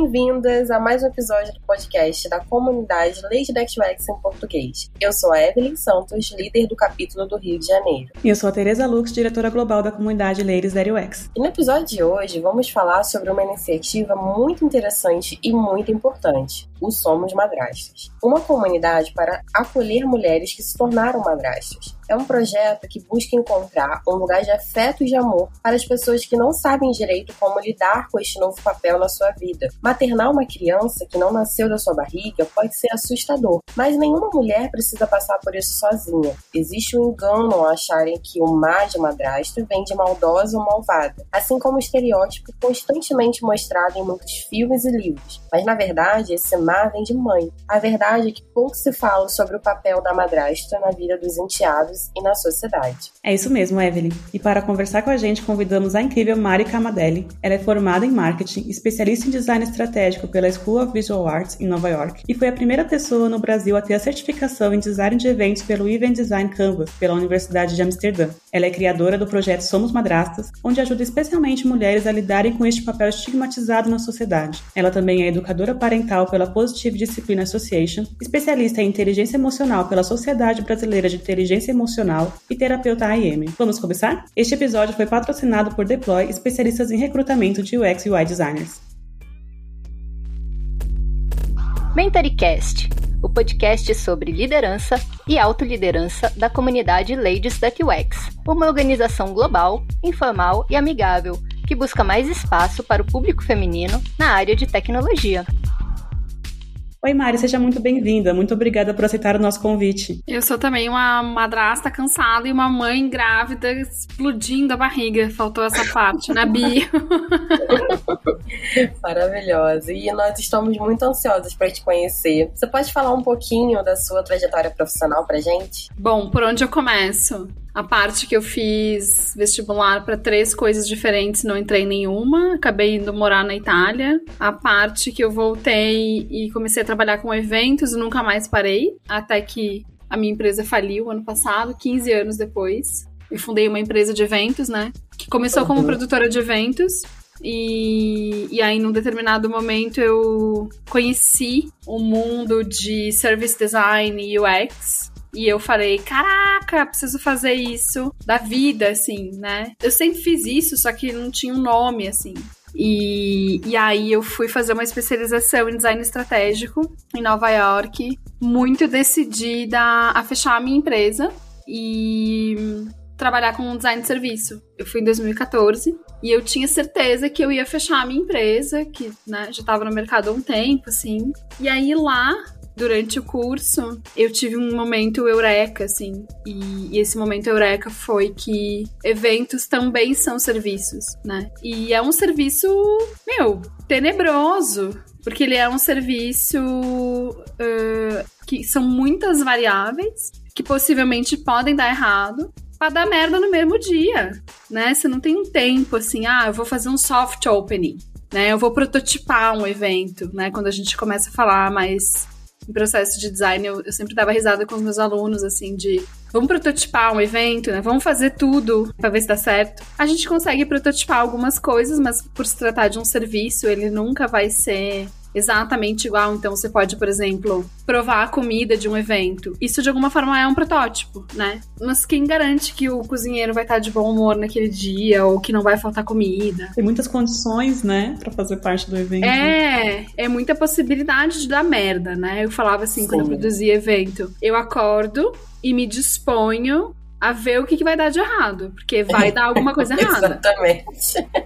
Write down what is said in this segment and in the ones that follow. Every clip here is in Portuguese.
Bem-vindas a mais um episódio do podcast da comunidade Lady Next UX em português. Eu sou a Evelyn Santos, líder do capítulo do Rio de Janeiro. E eu sou a Teresa Lux, diretora global da comunidade Ladies UX. E no episódio de hoje vamos falar sobre uma iniciativa muito interessante e muito importante, o Somos Madrastas. Uma comunidade para acolher mulheres que se tornaram madrastas. É um projeto que busca encontrar um lugar de afeto e de amor para as pessoas que não sabem direito como lidar com este novo papel na sua vida. Maternar uma criança que não nasceu da sua barriga pode ser assustador, mas nenhuma mulher precisa passar por isso sozinha. Existe um engano ao acharem que o má de madrasta vem de maldosa ou malvada, assim como o estereótipo constantemente mostrado em muitos filmes e livros. Mas na verdade, esse vem de mãe. A verdade é que pouco se fala sobre o papel da madrasta na vida dos enteados e na sociedade. É isso mesmo, Evelyn. E para conversar com a gente, convidamos a incrível Mari Camadelli. Ela é formada em marketing, especialista em design estratégico pela School of Visual Arts em Nova York e foi a primeira pessoa no Brasil a ter a certificação em design de eventos pelo Event Design Canvas pela Universidade de Amsterdã. Ela é criadora do projeto Somos Madrastas, onde ajuda especialmente mulheres a lidarem com este papel estigmatizado na sociedade. Ela também é educadora parental pela Positive Discipline Association, especialista em inteligência emocional pela Sociedade Brasileira de Inteligência Emocional e terapeuta AIM. Vamos começar? Este episódio foi patrocinado por Deploy, especialistas em recrutamento de UX e UI designers. MentoryCast, o podcast sobre liderança e autoliderança da comunidade Ladies da UX, uma organização global, informal e amigável que busca mais espaço para o público feminino na área de tecnologia. Oi, Mari, seja muito bem-vinda. Muito obrigada por aceitar o nosso convite. Eu sou também uma madrasta cansada e uma mãe grávida explodindo a barriga. Faltou essa parte, na né, bio. Maravilhosa. E nós estamos muito ansiosos para te conhecer. Você pode falar um pouquinho da sua trajetória profissional pra gente? Bom, por onde eu começo? A parte que eu fiz vestibular para três coisas diferentes, não entrei em nenhuma, acabei indo morar na Itália. A parte que eu voltei e comecei a trabalhar com eventos e nunca mais parei, até que a minha empresa faliu ano passado, 15 anos depois. Eu fundei uma empresa de eventos, né? Que começou como uhum. produtora de eventos e, e aí, num determinado momento, eu conheci o mundo de service design e UX. E eu falei, caraca, preciso fazer isso da vida, assim, né? Eu sempre fiz isso, só que não tinha um nome, assim. E, e aí eu fui fazer uma especialização em design estratégico em Nova York, muito decidida a fechar a minha empresa e trabalhar com design de serviço. Eu fui em 2014 e eu tinha certeza que eu ia fechar a minha empresa, que né, já estava no mercado há um tempo, assim. E aí lá durante o curso, eu tive um momento eureka, assim. E, e, esse momento eureka foi que eventos também são serviços, né? E é um serviço, meu, tenebroso. Porque ele é um serviço uh, que são muitas variáveis que possivelmente podem dar errado para dar merda no mesmo dia, né? Você não tem um tempo assim, ah, eu vou fazer um soft opening, né? Eu vou prototipar um evento, né? Quando a gente começa a falar mais em processo de design, eu, eu sempre dava risada com os meus alunos, assim, de vamos prototipar um evento, né? Vamos fazer tudo para ver se dá certo. A gente consegue prototipar algumas coisas, mas por se tratar de um serviço, ele nunca vai ser exatamente igual. Então, você pode, por exemplo, provar a comida de um evento. Isso, de alguma forma, é um protótipo, né? Mas quem garante que o cozinheiro vai estar de bom humor naquele dia ou que não vai faltar comida? Tem muitas condições, né, para fazer parte do evento. É, é muita possibilidade de dar merda, né? Eu falava assim, Sim. quando eu produzia evento. Eu acordo e me disponho a ver o que, que vai dar de errado. Porque vai dar alguma coisa errada. Exatamente.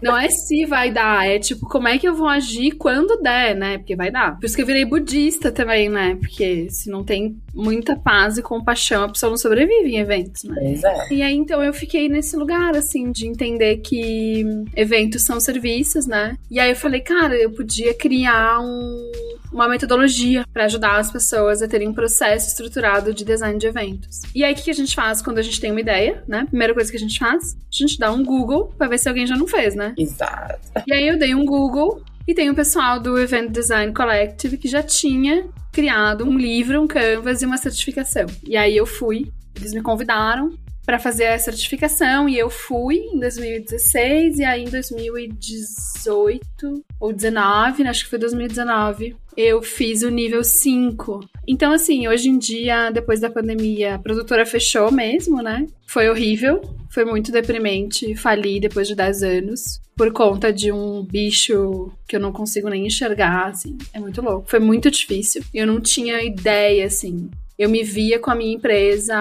Não é se vai dar, é tipo, como é que eu vou agir quando der, né? Porque vai dar. Por isso que eu virei budista também, né? Porque se não tem muita paz e compaixão, a pessoa não sobrevive em eventos, né? Exato. E aí, então, eu fiquei nesse lugar, assim, de entender que eventos são serviços, né? E aí eu falei, cara, eu podia criar um uma metodologia para ajudar as pessoas a terem um processo estruturado de design de eventos. E aí, o que a gente faz quando a gente tem uma ideia, né? Primeira coisa que a gente faz, a gente dá um Google para ver se alguém já não fez, né? Exato. E aí eu dei um Google e tem o pessoal do Event Design Collective que já tinha criado um livro, um canvas e uma certificação. E aí eu fui, eles me convidaram para fazer a certificação e eu fui em 2016 e aí em 2018 ou 19, acho que foi 2019, eu fiz o nível 5. Então assim, hoje em dia, depois da pandemia, a produtora fechou mesmo, né? Foi horrível, foi muito deprimente, fali depois de 10 anos por conta de um bicho que eu não consigo nem enxergar, assim. É muito louco. Foi muito difícil. Eu não tinha ideia, assim, eu me via com a minha empresa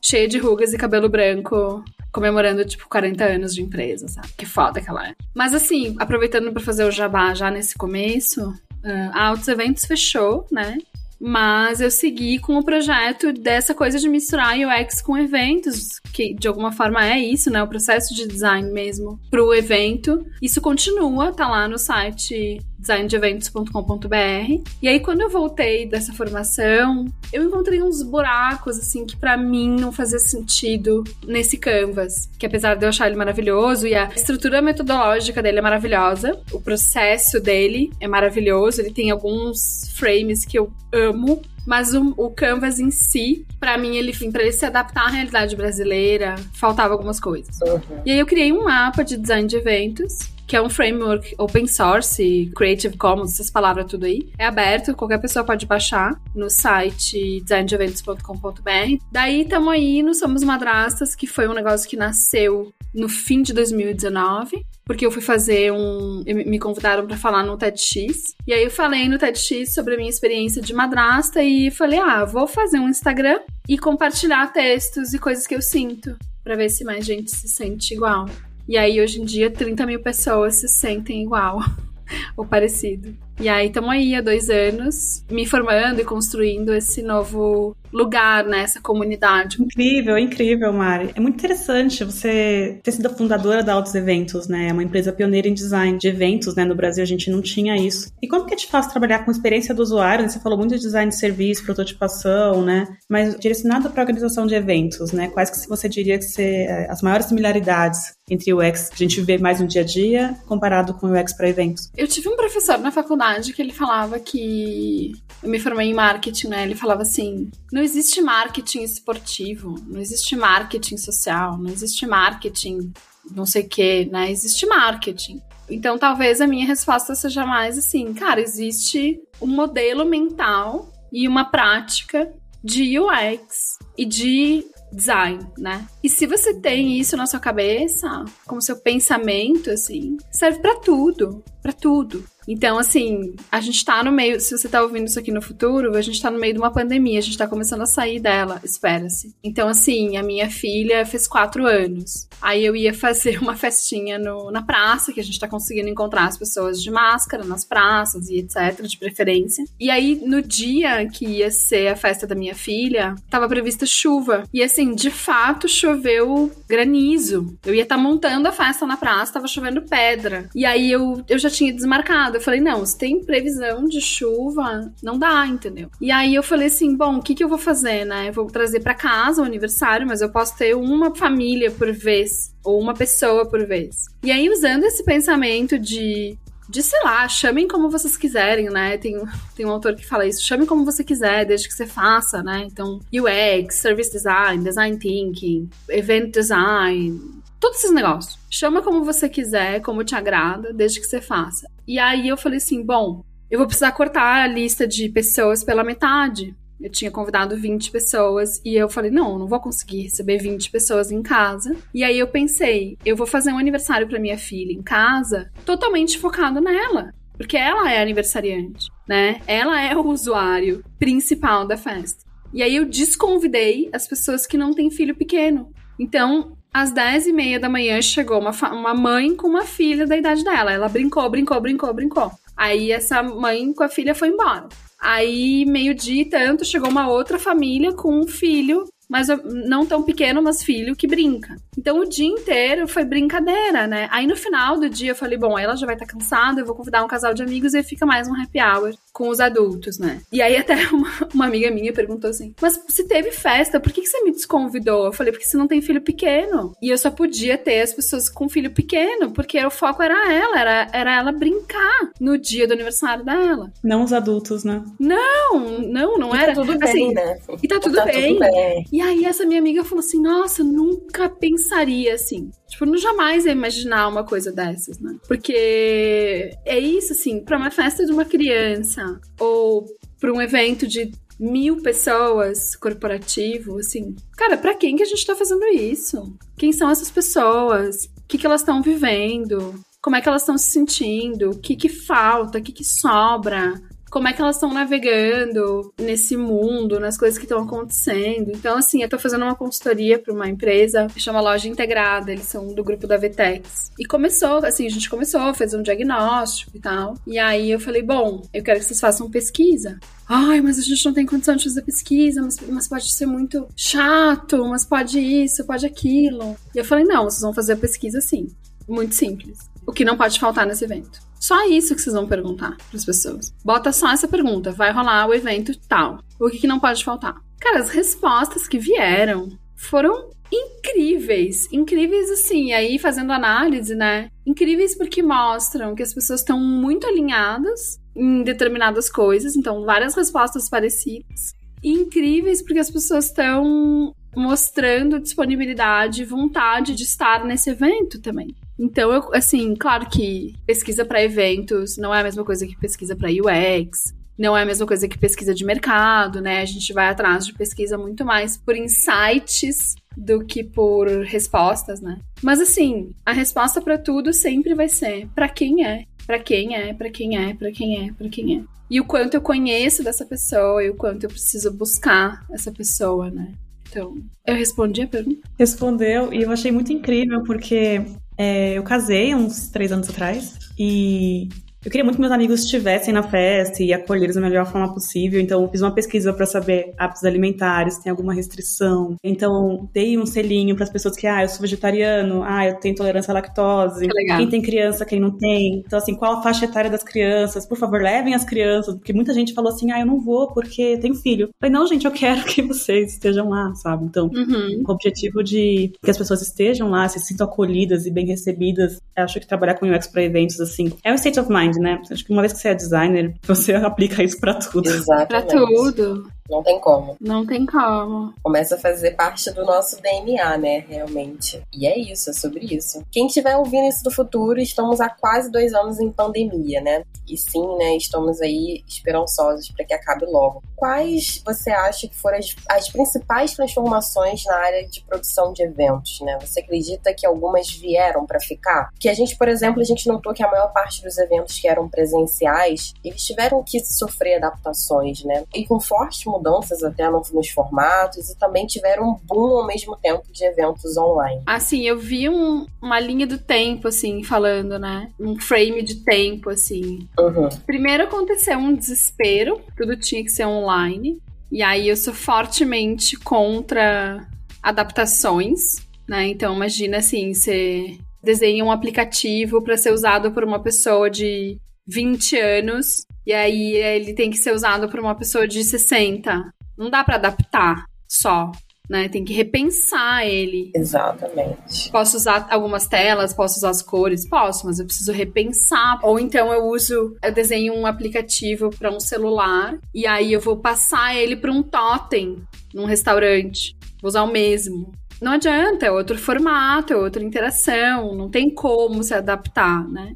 cheia de rugas e cabelo branco, comemorando, tipo, 40 anos de empresa, sabe? Que foda que ela é. Mas, assim, aproveitando para fazer o jabá já nesse começo, uh, a Autos Eventos fechou, né? Mas eu segui com o projeto dessa coisa de misturar UX com eventos, que de alguma forma é isso, né? O processo de design mesmo para o evento. Isso continua, tá lá no site designdeeventos.com.br. E aí, quando eu voltei dessa formação, eu encontrei uns buracos, assim, que para mim não fazia sentido nesse Canvas. Que apesar de eu achar ele maravilhoso e a estrutura metodológica dele é maravilhosa, o processo dele é maravilhoso, ele tem alguns frames que eu amo, mas o, o, Canvas em si, para mim, ele, para ele se adaptar à realidade brasileira, faltava algumas coisas. Uhum. E aí eu criei um mapa de design de eventos que é um framework open source, Creative Commons, essas palavras tudo aí. É aberto, qualquer pessoa pode baixar no site designdeeventos.com.br. Daí estamos aí no Somos Madrastas, que foi um negócio que nasceu no fim de 2019, porque eu fui fazer um. Me convidaram para falar no TEDx. E aí eu falei no TEDx sobre a minha experiência de madrasta e falei: ah, vou fazer um Instagram e compartilhar textos e coisas que eu sinto, para ver se mais gente se sente igual. E aí, hoje em dia, 30 mil pessoas se sentem igual ou parecido. E aí, estamos aí há dois anos, me formando e construindo esse novo lugar nessa comunidade. Incrível, incrível, Mari. É muito interessante você ter sido a fundadora da Altos Eventos, né? É uma empresa pioneira em design de eventos, né? No Brasil a gente não tinha isso. E como que te faz trabalhar com experiência do usuário? Você falou muito de design de serviço, prototipação, né? Mas direcionado para a organização de eventos, né? Quais que você diria que ser é, as maiores similaridades entre o UX que a gente vê mais no dia a dia comparado com o UX para eventos? Eu tive um professor na faculdade que ele falava que eu me formei em marketing, né? Ele falava assim: não existe marketing esportivo, não existe marketing social, não existe marketing não sei o que, né? Existe marketing. Então, talvez a minha resposta seja mais assim, cara, existe um modelo mental e uma prática de UX e de design, né? E se você tem isso na sua cabeça, como seu pensamento, assim, serve para tudo, para tudo. Então, assim, a gente tá no meio. Se você tá ouvindo isso aqui no futuro, a gente tá no meio de uma pandemia, a gente tá começando a sair dela, espera-se. Então, assim, a minha filha fez quatro anos. Aí eu ia fazer uma festinha no, na praça, que a gente tá conseguindo encontrar as pessoas de máscara nas praças e etc., de preferência. E aí, no dia que ia ser a festa da minha filha, tava prevista chuva. E assim, de fato, choveu granizo. Eu ia estar tá montando a festa na praça, tava chovendo pedra. E aí eu, eu já tinha desmarcado Eu falei, não, se tem previsão de chuva, não dá, entendeu? E aí eu falei assim, bom, o que, que eu vou fazer, né? Eu vou trazer para casa o aniversário, mas eu posso ter uma família por vez, ou uma pessoa por vez. E aí, usando esse pensamento de de, sei lá, chamem como vocês quiserem, né? Tem, tem um autor que fala isso, chame como você quiser, desde que você faça, né? Então, UX, Service Design, Design Thinking, Event Design, todos esses negócios. Chama como você quiser, como te agrada, desde que você faça. E aí eu falei assim: bom, eu vou precisar cortar a lista de pessoas pela metade. Eu tinha convidado 20 pessoas e eu falei: não, não vou conseguir receber 20 pessoas em casa. E aí eu pensei: eu vou fazer um aniversário para minha filha em casa, totalmente focado nela. Porque ela é aniversariante, né? Ela é o usuário principal da festa. E aí eu desconvidei as pessoas que não têm filho pequeno. Então, às 10 e meia da manhã chegou uma, uma mãe com uma filha da idade dela. Ela brincou, brincou, brincou, brincou. Aí essa mãe com a filha foi embora. Aí, meio-dia e tanto, chegou uma outra família com um filho mas não tão pequeno, mas filho que brinca. Então o dia inteiro foi brincadeira, né? Aí no final do dia eu falei, bom, ela já vai estar tá cansada, eu vou convidar um casal de amigos e fica mais um happy hour com os adultos, né? E aí até uma, uma amiga minha perguntou assim, mas se teve festa, por que, que você me desconvidou? Eu falei, porque você não tem filho pequeno. E eu só podia ter as pessoas com filho pequeno, porque o foco era ela, era, era ela brincar no dia do aniversário dela. Não os adultos, né? Não, não, não e era. Tá tudo assim, bem, né? E tá tudo, tá bem. tudo bem. E aí essa minha amiga falou assim: "Nossa, nunca pensaria assim". Tipo, não jamais ia imaginar uma coisa dessas, né? Porque é isso assim, para uma festa de uma criança ou para um evento de mil pessoas corporativo, assim, cara, para quem que a gente tá fazendo isso? Quem são essas pessoas? O que, que elas estão vivendo? Como é que elas estão se sentindo? O que, que falta? O que, que sobra? Como é que elas estão navegando nesse mundo, nas coisas que estão acontecendo. Então, assim, eu tô fazendo uma consultoria para uma empresa que chama Loja Integrada, eles são do grupo da Vetex. E começou, assim, a gente começou, fez um diagnóstico e tal. E aí eu falei, bom, eu quero que vocês façam pesquisa. Ai, mas a gente não tem condição de fazer pesquisa, mas, mas pode ser muito chato, mas pode isso, pode aquilo. E eu falei, não, vocês vão fazer a pesquisa sim. Muito simples. O que não pode faltar nesse evento. Só isso que vocês vão perguntar para as pessoas. Bota só essa pergunta: vai rolar o evento tal. O que, que não pode faltar? Cara, as respostas que vieram foram incríveis. Incríveis, assim, aí fazendo análise, né? Incríveis porque mostram que as pessoas estão muito alinhadas em determinadas coisas, então várias respostas parecidas. E incríveis porque as pessoas estão mostrando disponibilidade e vontade de estar nesse evento também. Então, eu, assim, claro que pesquisa para eventos não é a mesma coisa que pesquisa para UX, não é a mesma coisa que pesquisa de mercado, né? A gente vai atrás de pesquisa muito mais por insights do que por respostas, né? Mas assim, a resposta para tudo sempre vai ser para quem é, para quem é, para quem é, para quem é, para quem é. E o quanto eu conheço dessa pessoa e o quanto eu preciso buscar essa pessoa, né? Então, eu respondi a pergunta. Respondeu e eu achei muito incrível porque é, eu casei uns três anos atrás e eu queria muito que meus amigos estivessem na festa e acolher da melhor forma possível, então fiz uma pesquisa para saber hábitos alimentares, tem alguma restrição. Então dei um selinho para as pessoas que, ah, eu sou vegetariano, ah, eu tenho intolerância à lactose. Quem tem criança, quem não tem. Então, assim, qual a faixa etária das crianças? Por favor, levem as crianças, porque muita gente falou assim, ah, eu não vou porque tenho filho. Eu falei, não, gente, eu quero que vocês estejam lá, sabe? Então, uhum. com o objetivo de que as pessoas estejam lá, se sintam acolhidas e bem recebidas. Eu acho que trabalhar com UX para eventos, assim, é um state of mind né? Acho que uma vez que você é designer, você aplica isso para tudo. Exatamente. Pra tudo. Não tem como. Não tem como. Começa a fazer parte do nosso DNA, né? Realmente. E é isso, é sobre isso. Quem estiver ouvindo isso do futuro, estamos há quase dois anos em pandemia, né? E sim, né? Estamos aí esperançosos para que acabe logo. Quais você acha que foram as, as principais transformações na área de produção de eventos, né? Você acredita que algumas vieram para ficar? Que a gente, por exemplo, a gente notou que a maior parte dos eventos que eram presenciais, eles tiveram que sofrer adaptações, né? E com forte mudanças até nos formatos e também tiveram um boom ao mesmo tempo de eventos online. Assim, eu vi um, uma linha do tempo, assim, falando, né? Um frame de tempo, assim. Uhum. Primeiro aconteceu um desespero, tudo tinha que ser online. E aí eu sou fortemente contra adaptações, né? Então imagina assim, você desenha um aplicativo para ser usado por uma pessoa de 20 anos e aí ele tem que ser usado por uma pessoa de 60. Não dá para adaptar só. Né, tem que repensar ele. Exatamente. Posso usar algumas telas, posso usar as cores, posso, mas eu preciso repensar. Ou então eu uso, eu desenho um aplicativo para um celular e aí eu vou passar ele para um totem num restaurante. Vou usar o mesmo. Não adianta, é outro formato, é outra interação, não tem como se adaptar, né?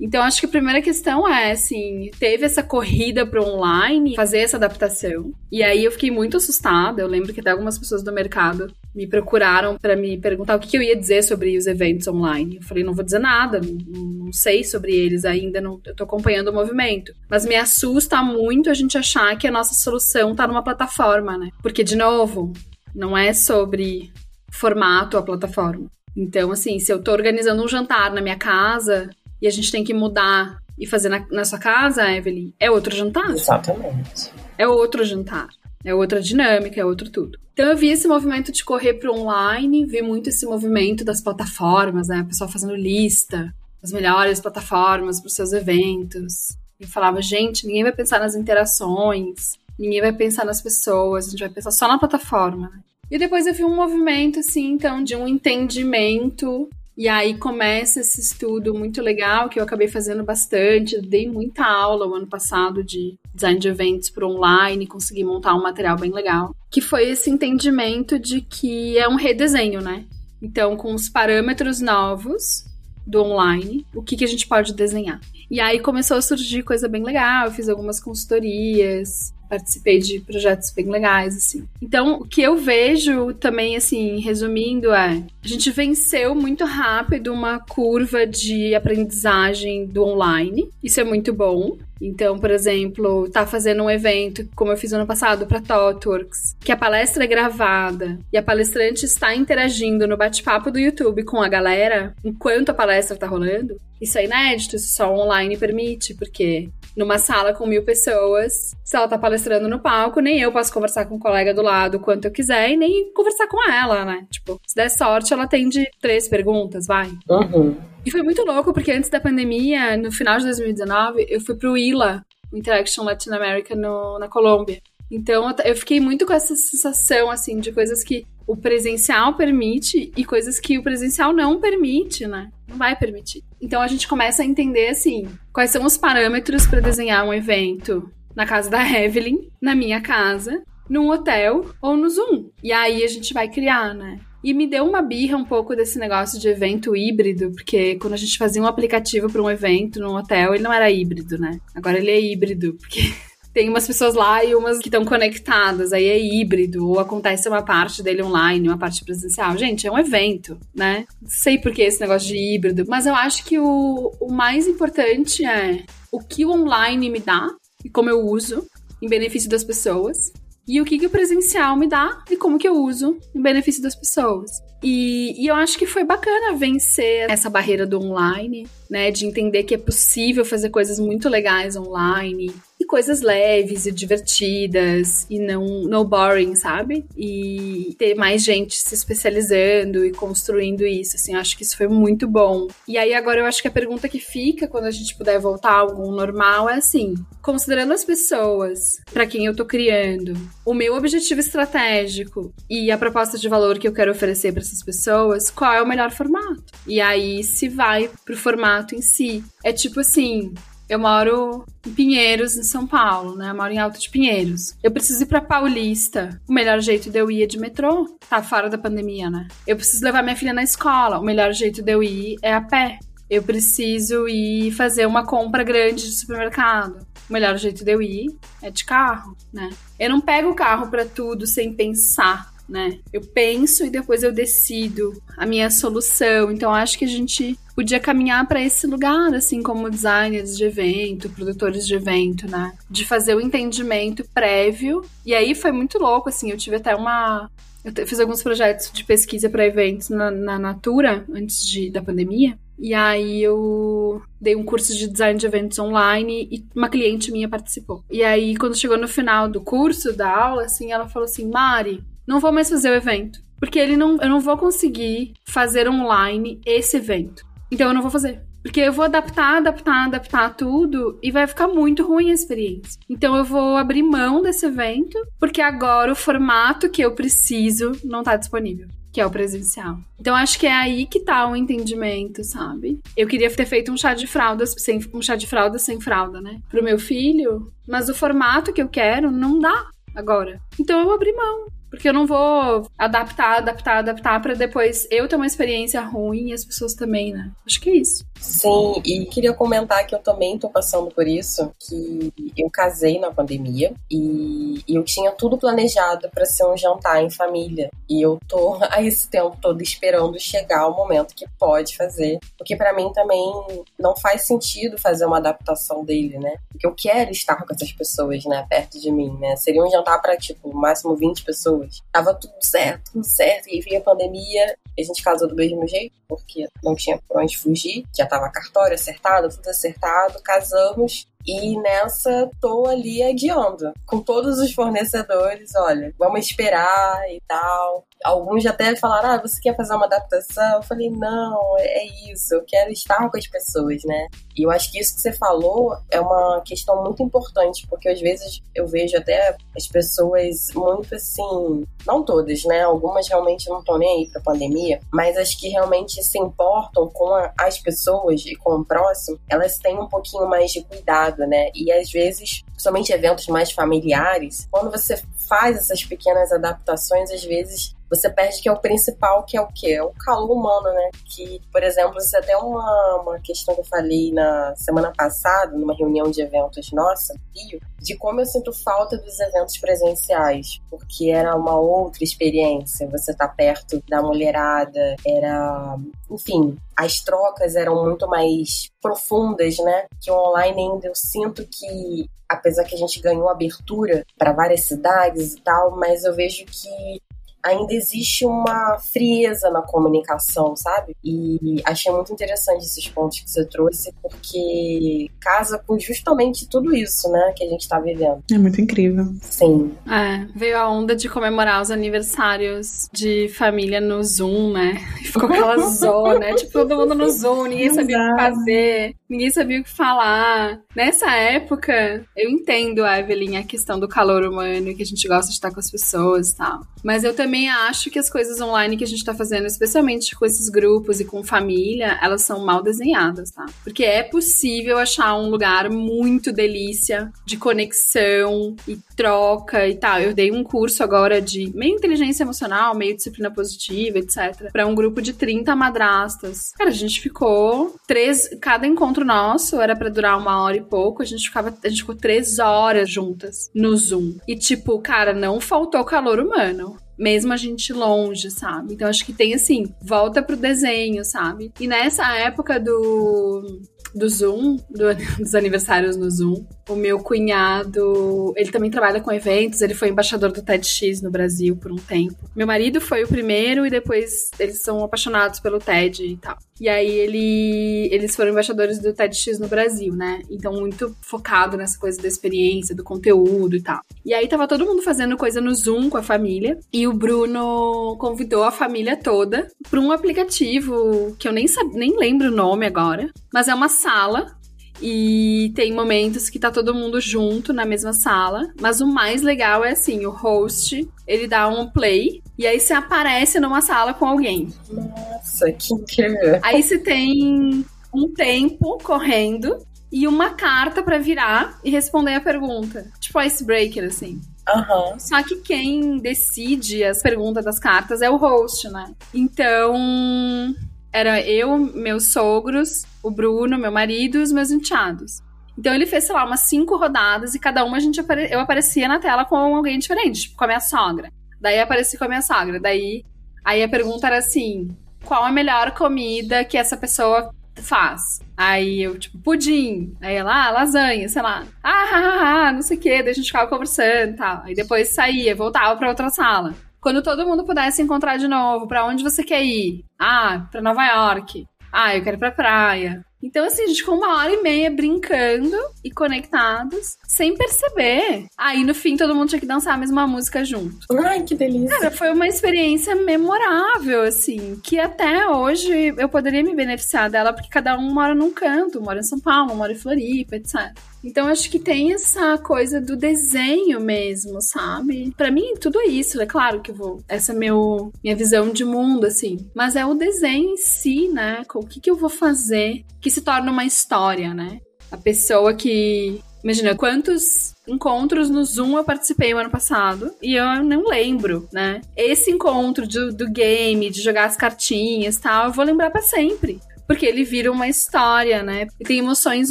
Então, acho que a primeira questão é, assim, teve essa corrida para online, fazer essa adaptação. E aí eu fiquei muito assustada. Eu lembro que até algumas pessoas do mercado me procuraram para me perguntar o que, eu ia dizer sobre os eventos online. Eu falei, não vou dizer nada, não, não sei sobre eles ainda, não, eu tô acompanhando o movimento. Mas me assusta muito a gente achar que a nossa solução tá numa plataforma, né? Porque, de novo, não é sobre formato a plataforma. Então, assim, se eu tô organizando um jantar na minha casa, e a gente tem que mudar e fazer na, na sua casa, Evelyn, é outro jantar. Exatamente. É outro jantar. É outra dinâmica, é outro tudo. Então eu vi esse movimento de correr para online, vi muito esse movimento das plataformas, né? O pessoal fazendo lista, as melhores plataformas para os seus eventos. Eu falava, gente, ninguém vai pensar nas interações, ninguém vai pensar nas pessoas, a gente vai pensar só na plataforma. E depois eu vi um movimento, assim, então, de um entendimento E aí começa esse estudo muito legal que eu acabei fazendo bastante. dei muita aula o ano passado de design de eventos por online, consegui montar um material bem legal. Que foi esse entendimento de que é um redesenho, né? Então, com os parâmetros novos do online, o que, que a gente pode desenhar. E aí começou a surgir coisa bem legal, eu fiz algumas consultorias, participei de projetos bem legais, assim. Então, o que eu vejo também, assim, resumindo, é a gente venceu muito rápido uma curva de aprendizagem do online. Isso é muito bom. Então, por exemplo, tá fazendo um evento, como eu fiz ano passado, para TOTWORKS, que a palestra é gravada e a palestrante está interagindo no bate-papo do YouTube com a galera enquanto a palestra tá rolando. Isso é inédito, isso só online permite, porque numa sala com mil pessoas, se ela tá palestrando no palco, nem eu posso conversar com o colega do lado quanto eu quiser e nem conversar com ela, né? Tipo, se der sorte, ela atende três perguntas, vai. Uhum. E foi muito louco, porque antes da pandemia, no final de 2019, eu fui pro ILA, o Interaction Latin America no, na Colômbia. Então eu fiquei muito com essa sensação, assim, de coisas que o presencial permite e coisas que o presencial não permite, né? Não vai permitir. Então a gente começa a entender, assim, quais são os parâmetros para desenhar um evento na casa da Evelyn, na minha casa, num hotel ou no Zoom. E aí a gente vai criar, né? E me deu uma birra um pouco desse negócio de evento híbrido, porque quando a gente fazia um aplicativo para um evento num hotel, ele não era híbrido, né? Agora ele é híbrido, porque tem umas pessoas lá e umas que estão conectadas, aí é híbrido, ou acontece uma parte dele online, uma parte presencial. Gente, é um evento, né? Sei por que esse negócio de híbrido, mas eu acho que o, o mais importante é o que o online me dá e como eu uso em benefício das pessoas e o que, que o presencial me dá e como que eu uso em benefício das pessoas. E, e, eu acho que foi bacana vencer essa barreira do online, né? De entender que é possível fazer coisas muito legais online, coisas leves e divertidas e não no boring, sabe? E ter mais gente se especializando e construindo isso, assim, acho que isso foi muito bom. E aí agora eu acho que a pergunta que fica quando a gente puder voltar a algum normal é assim, considerando as pessoas para quem eu tô criando, o meu objetivo estratégico e a proposta de valor que eu quero oferecer para essas pessoas, qual é o melhor formato? E aí se vai pro formato em si. É tipo assim, eu moro em Pinheiros, em São Paulo, né? Eu moro em Alto de Pinheiros. Eu preciso ir pra Paulista. O melhor jeito de eu ir é de metrô. Tá fora da pandemia, né? Eu preciso levar minha filha na escola. O melhor jeito de eu ir é a pé. Eu preciso ir fazer uma compra grande de supermercado. O melhor jeito de eu ir é de carro, né? Eu não pego o carro para tudo sem pensar né? Eu penso e depois eu decido a minha solução. Então acho que a gente podia caminhar para esse lugar, assim como designers de evento, produtores de evento, né? De fazer o entendimento prévio. E aí foi muito louco, assim. Eu tive até uma eu fiz alguns projetos de pesquisa para eventos na, na Natura antes de, da pandemia. E aí eu dei um curso de design de eventos online e uma cliente minha participou. E aí, quando chegou no final do curso, da aula, assim, ela falou assim: Mari, não vou mais fazer o evento. Porque ele não, eu não vou conseguir fazer online esse evento. Então eu não vou fazer. Porque eu vou adaptar, adaptar, adaptar tudo e vai ficar muito ruim a experiência. Então eu vou abrir mão desse evento, porque agora o formato que eu preciso não está disponível. Que é o presencial. Então acho que é aí que tá o entendimento, sabe? Eu queria ter feito um chá de fraldas sem um chá de fralda sem fralda, né? Pro meu filho, mas o formato que eu quero não dá agora. Então eu abri mão. Porque eu não vou adaptar, adaptar, adaptar para depois eu ter uma experiência ruim e as pessoas também, né? Acho que é isso. Sim, e queria comentar que eu também tô passando por isso, que eu casei na pandemia e, eu tinha tudo planejado para ser um jantar em família. E eu tô a esse tempo todo esperando chegar o momento que pode fazer, porque para mim também não faz sentido fazer uma adaptação dele, né? Porque eu quero estar com essas pessoas, né, perto de mim, né? Seria um jantar para tipo, máximo 20 pessoas. Tava tudo certo, tudo certo, e aí veio a pandemia, a gente casou do mesmo jeito, porque não tinha por onde fugir, já tava cartório acertado, tudo acertado, casamos. E nessa tô ali adiando com todos os fornecedores, olha, vamos esperar e tal. Alguns até falaram, ah, você quer fazer uma adaptação? Eu falei, não, é isso, eu quero estar com as pessoas, né? E eu acho que isso que você falou é uma questão muito importante, porque às vezes eu vejo até as pessoas muito assim, não todas, né? Algumas realmente não estão nem aí pra pandemia, mas as que realmente se importam com a, as pessoas e com o próximo, elas têm um pouquinho mais de cuidado, né? E às vezes, somente eventos mais familiares, quando você faz essas pequenas adaptações, às vezes você perde que é o principal, que é o quê? É o calor humano, né? Que, por exemplo, isso é até uma, uma questão que eu falei na semana passada, numa reunião de eventos nossa, Rio, de como eu sinto falta dos eventos presenciais, porque era uma outra experiência, você tá perto da mulherada, era, enfim, as trocas eram muito mais profundas, né? Que o online ainda eu sinto que apesar que a gente ganhou abertura para várias cidades e tal, mas eu vejo que ainda existe uma frieza na comunicação, sabe? E achei muito interessante esses pontos que você trouxe, porque casa com justamente tudo isso, né, que a gente tá vivendo. É muito incrível. Sim. É, veio a onda de comemorar os aniversários de família no Zoom, né? Ficou aquela zona, né? Tipo, todo mundo no Zoom, ninguém sabia o que fazer, ninguém sabia o que falar. Nessa época, eu entendo, Evelyn, a questão do calor humano, que a gente gosta de estar com as pessoas e tal. Mas eu também acho que as coisas online que a gente tá fazendo, especialmente com esses grupos e com família, elas são mal desenhadas, tá? Porque é possível achar um lugar muito delícia de conexão e troca e tal. Eu dei um curso agora de meio inteligência emocional, meio disciplina positiva, etc, para um grupo de 30 madrastas. Cara, a gente ficou três, cada encontro nosso era para durar uma hora e pouco, a gente ficava, a gente ficou três horas juntas no Zoom. E tipo, cara, não faltou calor humano mesmo a gente longe, sabe? Então acho que tem assim, volta pro desenho, sabe? E nessa época do do Zoom, do, dos aniversários no Zoom. O meu cunhado, ele também trabalha com eventos, ele foi embaixador do TEDx no Brasil por um tempo. Meu marido foi o primeiro e depois eles são apaixonados pelo TED e tal. E aí ele, eles foram embaixadores do TEDx no Brasil, né? Então muito focado nessa coisa da experiência, do conteúdo e tal. E aí tava todo mundo fazendo coisa no Zoom com a família e o Bruno convidou a família toda para um aplicativo que eu nem, nem lembro o nome agora, mas é uma sala e tem momentos que tá todo mundo junto na mesma sala. Mas o mais legal é assim: o host ele dá um play e aí você aparece numa sala com alguém. Nossa, que incrível! Aí você tem um tempo correndo e uma carta para virar e responder a pergunta. Tipo icebreaker, assim. Uhum. Só que quem decide as perguntas das cartas é o host, né? Então, era eu, meus sogros, o Bruno, meu marido e os meus enteados. Então ele fez, sei lá, umas cinco rodadas e cada uma a gente apare... eu aparecia na tela com alguém diferente, tipo, com a minha sogra. Daí apareci com a minha sogra. Daí aí a pergunta era assim: qual a melhor comida que essa pessoa faz? Aí eu, tipo, pudim. Aí ela, ah, lasanha, sei lá. Ah, ah, ah, não sei o quê. Daí a gente ficava conversando e tal. Aí depois saía, voltava pra outra sala. Quando todo mundo pudesse encontrar de novo, para onde você quer ir? Ah, para Nova York. Ah, eu quero ir pra praia. Então, assim, a gente ficou uma hora e meia brincando e conectados, sem perceber. Aí, no fim, todo mundo tinha que dançar a mesma música junto. Ai, que delícia. Cara, foi uma experiência memorável, assim, que até hoje eu poderia me beneficiar dela, porque cada um mora num canto, mora em São Paulo, mora em Floripa, etc. Então acho que tem essa coisa do desenho mesmo, sabe? Para mim tudo é isso, é claro que vou, essa é meu minha visão de mundo assim, mas é o desenho em si, né? O que que eu vou fazer que se torna uma história, né? A pessoa que Imagina quantos encontros no Zoom eu participei o ano passado e eu não lembro, né? Esse encontro do, do game, de jogar as cartinhas e tal, eu vou lembrar para sempre porque ele vira uma história, né? E tem emoções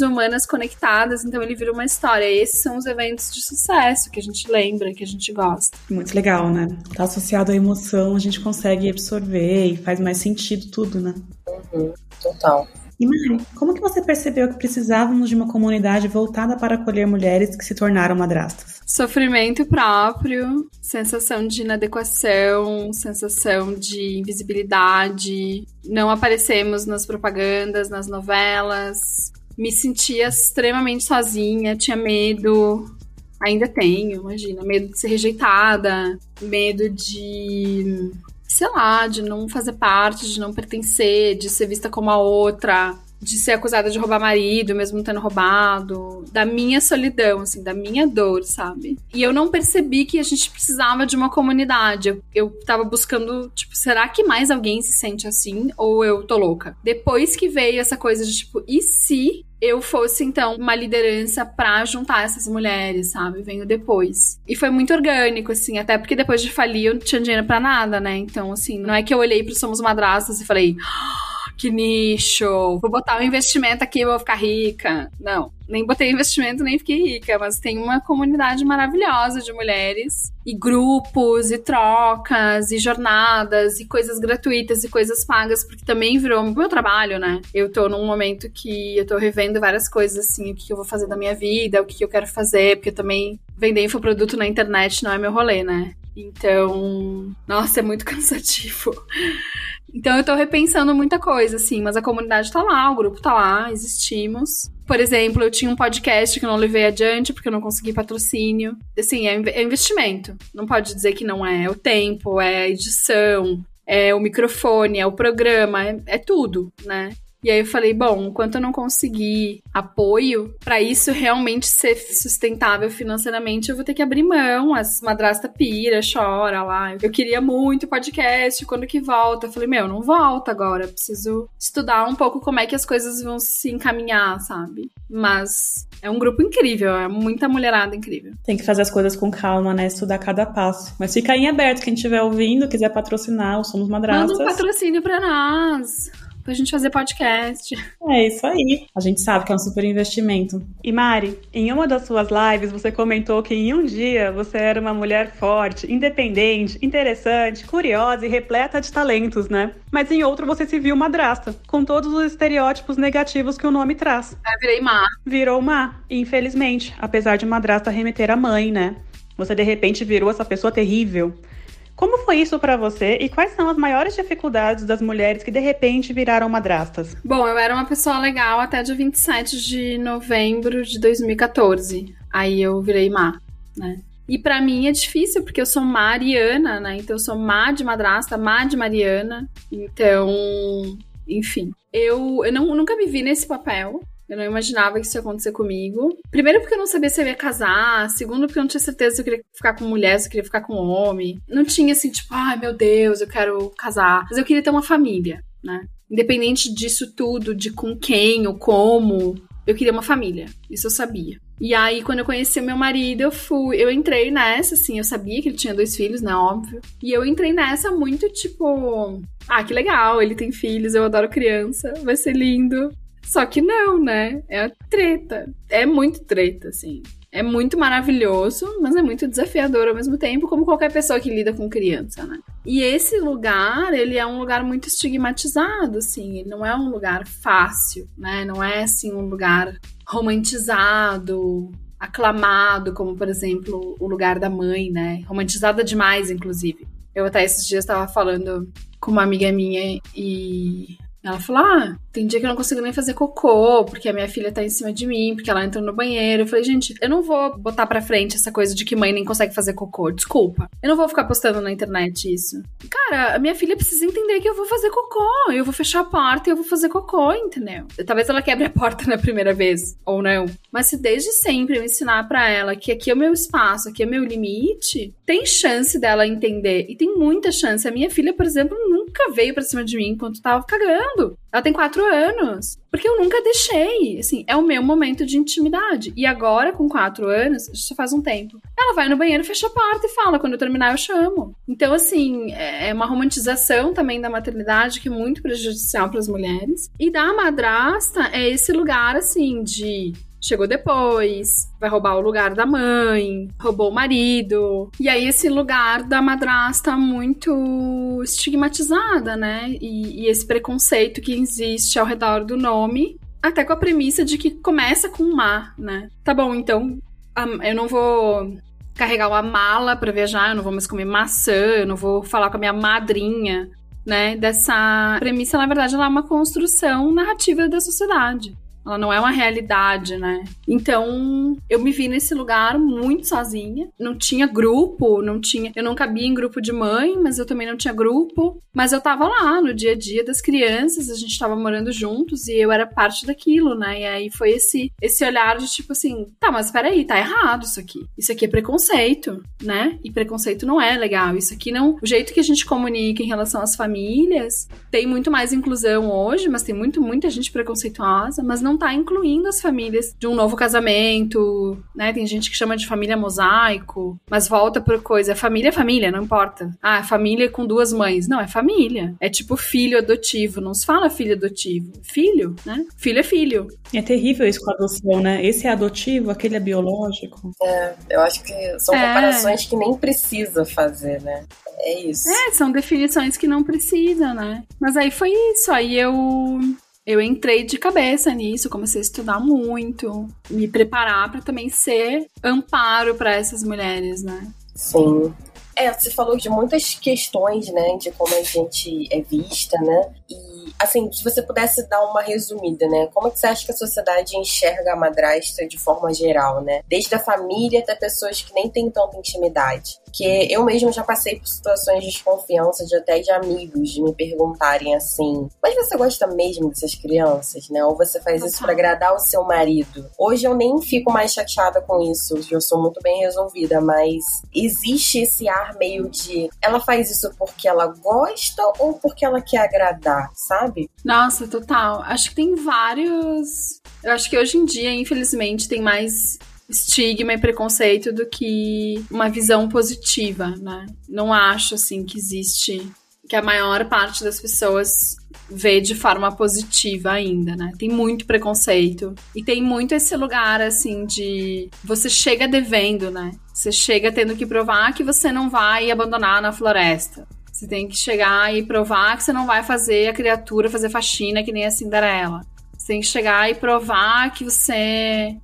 humanas conectadas, então ele vira uma história. E esses são os eventos de sucesso que a gente lembra, que a gente gosta. Muito legal, né? Tá associado à emoção, a gente consegue absorver e faz mais sentido tudo, né? Uhum, total. E Mari, como que você percebeu que precisávamos de uma comunidade voltada para acolher mulheres que se tornaram madrastas? Sofrimento próprio, sensação de inadequação, sensação de invisibilidade, não aparecemos nas propagandas, nas novelas, me sentia extremamente sozinha, tinha medo, ainda tenho, imagina, medo de ser rejeitada, medo de, sei lá, de não fazer parte, de não pertencer, de ser vista como a outra, de ser acusada de roubar marido, mesmo tendo roubado, da minha solidão, assim, da minha dor, sabe? E eu não percebi que a gente precisava de uma comunidade. Eu, eu tava buscando, tipo, será que mais alguém se sente assim? Ou eu tô louca? Depois que veio essa coisa de, tipo, e se eu fosse, então, uma liderança pra juntar essas mulheres, sabe? Venho depois. E foi muito orgânico, assim, até porque depois de falir eu não tinha dinheiro pra nada, né? Então, assim, não é que eu olhei pro Somos Madrastas e falei. Ah, que nicho, vou botar um investimento aqui e vou ficar rica. Não, nem botei investimento, nem fiquei rica, mas tem uma comunidade maravilhosa de mulheres e grupos e trocas e jornadas e coisas gratuitas e coisas pagas, porque também virou meu trabalho, né? Eu tô num momento que eu tô revendo várias coisas assim, o que eu vou fazer da minha vida, o que eu quero fazer, porque também vender infoproduto na internet não é meu rolê, né? Então, nossa, é muito cansativo. Então eu tô repensando muita coisa, assim, mas a comunidade tá lá, o grupo tá lá, existimos. Por exemplo, eu tinha um podcast que eu não levei adiante porque eu não consegui patrocínio. Assim, é, é investimento. Não pode dizer que não é. É o tempo, é a edição, é o microfone, é o programa, é, é tudo, né? E aí eu falei, bom, enquanto eu não conseguir apoio para isso realmente ser sustentável financeiramente, eu vou ter que abrir mão. As madrasta pira, chora lá. Eu queria muito podcast, quando que volta? Eu falei, meu, não volta agora, preciso estudar um pouco como é que as coisas vão se encaminhar, sabe? Mas é um grupo incrível, é muita mulherada incrível. Tem que fazer as coisas com calma, né? Estudar cada passo. Mas fica aí em aberto, quem estiver ouvindo, quiser patrocinar o Somos Madrastas. Manda um patrocínio pra nós pra gente fazer podcast. É isso aí. A gente sabe que é um super investimento. E Mari, em uma das suas lives você comentou que em um dia você era uma mulher forte, independente, interessante, curiosa e repleta de talentos, né? Mas em outro você se viu madrasta, com todos os estereótipos negativos que o nome traz. É, virei má. Virou má, infelizmente, apesar de madrasta remeter à mãe, né? Você de repente virou essa pessoa terrível. Como foi isso para você e quais são as maiores dificuldades das mulheres que de repente viraram madrastas? Bom, eu era uma pessoa legal até dia 27 de novembro de 2014. Aí eu virei má, né? E para mim é difícil, porque eu sou Mariana, né? Então eu sou má de madrasta, má de Mariana. Então, enfim. Eu, eu não, nunca me vi nesse papel. Eu não imaginava que isso ia acontecer comigo. Primeiro, porque eu não sabia se eu ia casar. Segundo, porque eu não tinha certeza se eu queria ficar com mulher, se eu queria ficar com homem. Não tinha assim, tipo, ai meu Deus, eu quero casar. Mas eu queria ter uma família, né? Independente disso tudo, de com quem ou como, eu queria uma família. Isso eu sabia. E aí, quando eu conheci meu marido, eu fui. Eu entrei nessa, assim, eu sabia que ele tinha dois filhos, né? Óbvio. E eu entrei nessa muito tipo. Ah, que legal, ele tem filhos, eu adoro criança, vai ser lindo. Só que não, né? É treta. É muito treta, assim. É muito maravilhoso, mas é muito desafiador ao mesmo tempo, como qualquer pessoa que lida com criança, né? E esse lugar, ele é um lugar muito estigmatizado, assim, ele não é um lugar fácil, né? Não é assim um lugar romantizado, aclamado, como por exemplo o lugar da mãe, né? Romantizada demais, inclusive. Eu até esses dias estava falando com uma amiga minha e ela falou: Ah, tem dia que eu não consigo nem fazer cocô, porque a minha filha tá em cima de mim, porque ela entrou no banheiro. Eu falei, gente, eu não vou botar pra frente essa coisa de que mãe nem consegue fazer cocô. Desculpa. Eu não vou ficar postando na internet isso. Cara, a minha filha precisa entender que eu vou fazer cocô. Eu vou fechar a porta e eu vou fazer cocô, entendeu? Talvez ela quebre a porta na primeira vez, ou não. Mas se desde sempre eu ensinar para ela que aqui é o meu espaço, aqui é o meu limite, tem chance dela entender. E tem muita chance. A minha filha, por exemplo, nunca veio pra cima de mim enquanto tava cagando namorando. Ela tem quatro anos. Porque eu nunca deixei. Assim, é o meu momento de intimidade. E agora, com quatro anos, já faz um tempo. Ela vai no banheiro, fecha a porta e fala: quando eu terminar, eu chamo. Então, assim, é uma romantização também da maternidade que é muito prejudicial para as mulheres. E da madrasta é esse lugar, assim, de chegou depois, vai roubar o lugar da mãe, roubou o marido. E aí esse lugar da madrasta muito estigmatizada, né? E, e esse preconceito que existe ao redor do nome, até com a premissa de que começa com má, né? Tá bom, então eu não vou carregar uma mala para viajar, eu não vou mais comer maçã, eu não vou falar com a minha madrinha, né? Dessa premissa, na verdade, ela é uma construção narrativa da sociedade. Ela não é uma realidade, né? Então, eu me vi nesse lugar muito sozinha. Não tinha grupo, não tinha. Eu não cabia em grupo de mãe, mas eu também não tinha grupo. Mas eu tava lá no dia a dia das crianças, a gente tava morando juntos e eu era parte daquilo, né? E aí foi esse, esse olhar de tipo assim: tá, mas peraí, tá errado isso aqui. Isso aqui é preconceito, né? E preconceito não é legal. Isso aqui não. O jeito que a gente comunica em relação às famílias tem muito mais inclusão hoje, mas tem muito, muita gente preconceituosa, mas não tá incluindo as famílias de um novo casamento, né? Tem gente que chama de família mosaico, mas volta por coisa. Família é família, não importa. Ah, família com duas mães. Não, é família. É tipo filho adotivo. Não se fala filho adotivo. Filho, né? Filho é filho. É terrível isso com a adoção, né? Esse é adotivo, aquele é biológico. É, eu acho que são é. comparações que nem precisa fazer, né? É isso. É, são definições que não precisa, né? Mas aí foi isso. Aí eu eu entrei de cabeça nisso, comecei a estudar muito, me preparar para também ser amparo para essas mulheres, né? Sim. É, você falou de muitas questões, né, de como a gente é vista, né? E assim, se você pudesse dar uma resumida, né? Como é que você acha que a sociedade enxerga a madrasta de forma geral, né? Desde a família até pessoas que nem têm tanta intimidade. Porque eu mesmo já passei por situações de desconfiança de até de amigos de me perguntarem assim: Mas você gosta mesmo dessas crianças, né? Ou você faz isso para agradar o seu marido? Hoje eu nem fico mais chateada com isso, eu sou muito bem resolvida, mas existe esse ar meio de ela faz isso porque ela gosta ou porque ela quer agradar, sabe? Nossa, total. Acho que tem vários. Eu acho que hoje em dia, infelizmente, tem mais estigma e preconceito do que uma visão positiva, né? Não acho assim que existe que a maior parte das pessoas vê de forma positiva ainda, né? Tem muito preconceito e tem muito esse lugar assim de você chega devendo, né? Você chega tendo que provar que você não vai abandonar na floresta. Você tem que chegar e provar que você não vai fazer a criatura fazer faxina que nem a Cinderela. Você tem que chegar e provar que você